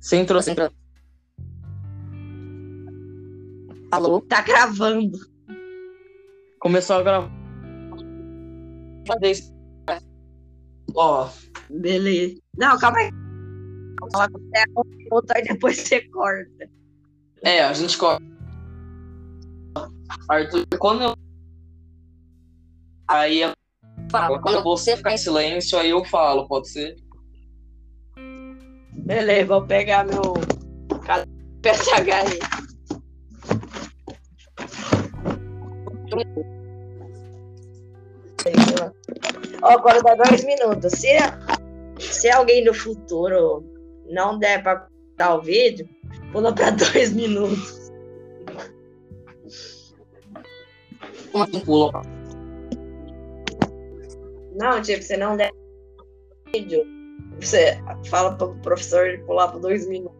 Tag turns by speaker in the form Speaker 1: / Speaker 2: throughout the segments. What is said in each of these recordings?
Speaker 1: Você entrou sem
Speaker 2: Alô? Tá gravando.
Speaker 1: Começou a gravar. Ó,
Speaker 2: Beleza. Não, calma aí. Você aí depois você corta.
Speaker 1: é, a gente corta. Arthur, quando eu. Aí eu falo. Quando você ficar em silêncio, aí eu falo, pode ser?
Speaker 2: Beleza, vou pegar meu PSH aí. Ó, agora dá dois minutos. Se, se alguém do futuro não der pra cortar o vídeo, pula pra dois minutos.
Speaker 1: Como assim pula?
Speaker 2: Não, tipo, você não der vídeo, você fala pro professor ele pular pra dois minutos.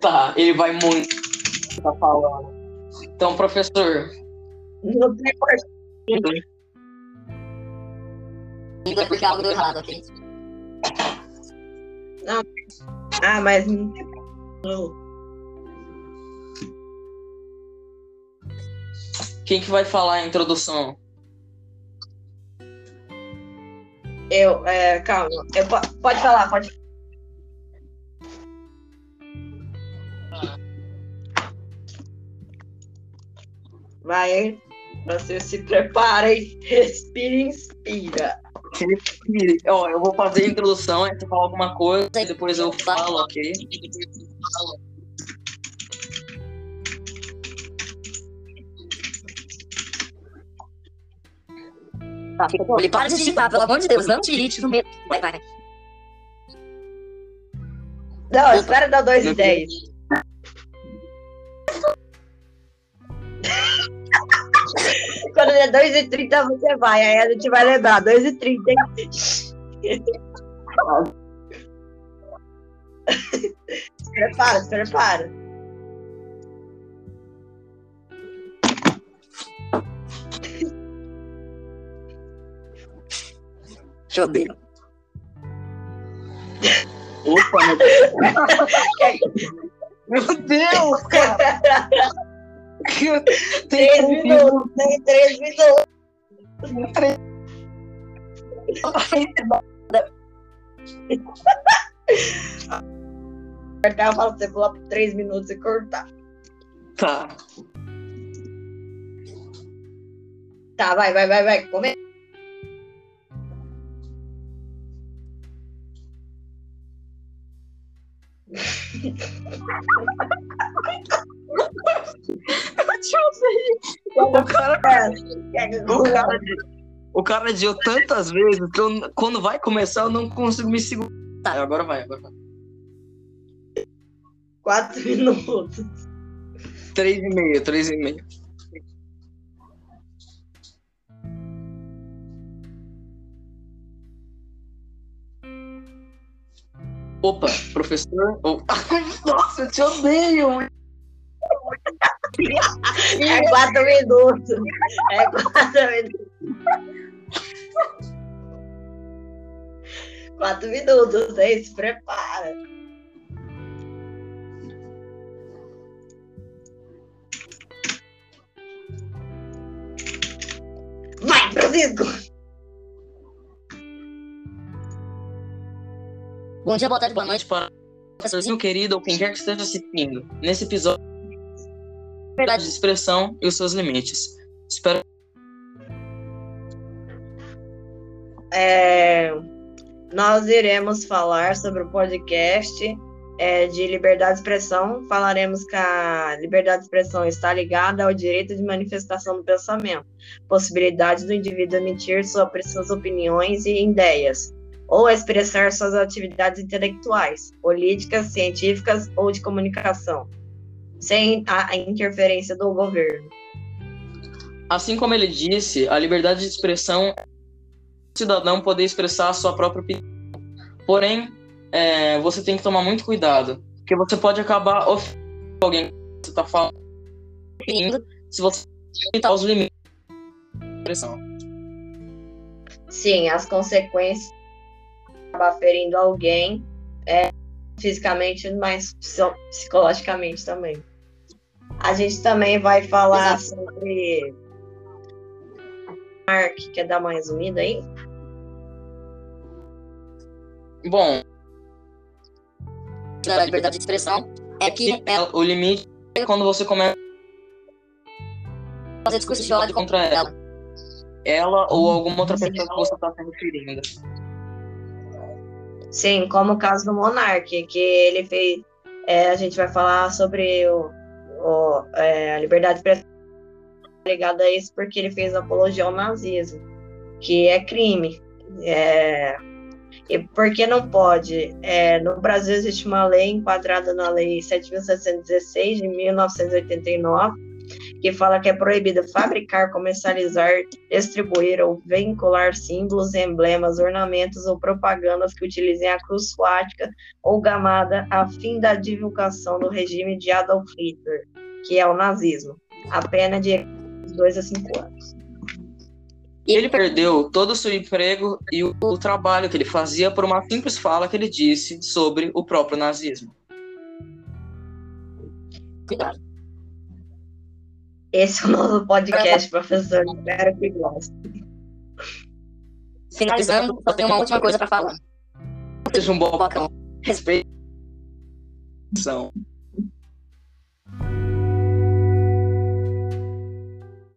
Speaker 1: Tá, ele vai muito. Tá falando. Então, professor.
Speaker 2: Não tem corte.
Speaker 3: porque algo deu errado aqui.
Speaker 2: Ah, mas não tem não.
Speaker 1: Quem que vai falar a introdução?
Speaker 2: Eu, é, calma. Eu, po- pode falar, pode. Vai, você se prepara e respira e inspira.
Speaker 1: Ó, eu vou fazer a introdução, aí você fala alguma coisa, e depois eu falo, ok?
Speaker 3: Tá, fica Ele para de esticar, pelo amor de Deus, não tire no meio. Vai, vai.
Speaker 2: Não, espera dar 2 e 10. Quando der 2 e 30 você vai, aí a gente vai lembrar. 2 e 30, hein? se prepara, se prepara.
Speaker 3: Eu ver.
Speaker 1: Opa, meu Deus, cara! Tem
Speaker 2: 3 minutos, tem 3 minutos. Cortar, eu falo você pular por 3 minutos e cortar.
Speaker 1: Tá.
Speaker 2: Tá, vai, vai, vai, vai. Começa.
Speaker 1: O cara,
Speaker 2: Quer-
Speaker 1: o cara, o cara deu tantas vezes que eu, quando vai começar eu não consigo me segurar. Tá, agora vai, agora vai.
Speaker 2: 4 minutos.
Speaker 1: Três e meio, três e meio. Opa, professor. Oh. Nossa, eu te odeio!
Speaker 2: É 4 minutos. É 4 minutos. 4 minutos, aí se prepara. Vai, Francisco!
Speaker 3: Bom dia, boa tarde, boa noite.
Speaker 1: para professorzinho querido ou quem quer que esteja assistindo. Nesse episódio, liberdade de expressão e os seus limites. Espero
Speaker 2: É, nós iremos falar sobre o podcast é, de liberdade de expressão. Falaremos que a liberdade de expressão está ligada ao direito de manifestação do pensamento, possibilidade do indivíduo emitir sua- suas opiniões e ideias, ou expressar suas atividades intelectuais, políticas, científicas ou de comunicação, sem a interferência do governo.
Speaker 1: Assim como ele disse, a liberdade de expressão é o cidadão poder expressar a sua própria opinião. Porém, é, você tem que tomar muito cuidado, porque você pode acabar ofendendo alguém que você está falando se você limitar os limites da expressão.
Speaker 2: Sim, as consequências acabar ferindo alguém é fisicamente, mas psicologicamente também. A gente também vai falar Exato. sobre. Mark, quer dar mais resumida aí?
Speaker 1: Bom.
Speaker 3: Da liberdade de expressão é que
Speaker 1: é o limite é quando você começa
Speaker 3: a fazer discurso de ódio
Speaker 1: contra ela. Ela ou alguma outra pessoa que você está se referindo.
Speaker 2: Sim, como o caso do Monark, que ele fez. É, a gente vai falar sobre o, o é, a liberdade de expressão ligada a isso porque ele fez apologia ao nazismo, que é crime. É, e por que não pode? É, no Brasil existe uma lei enquadrada na Lei 7.716 de 1989 que fala que é proibido fabricar, comercializar, distribuir ou vincular símbolos, emblemas, ornamentos ou propagandas que utilizem a cruz suática ou gamada a fim da divulgação do regime de Adolf Hitler, que é o nazismo. A pena de 2 a 5 anos.
Speaker 1: Ele perdeu todo o seu emprego e o, o trabalho que ele fazia por uma simples fala que ele disse sobre o próprio nazismo.
Speaker 2: Cuidado. Esse é o novo podcast, professor. Espero que goste.
Speaker 3: Finalizando, só tenho uma última coisa para falar.
Speaker 1: Seja um bom bacão. Respeito.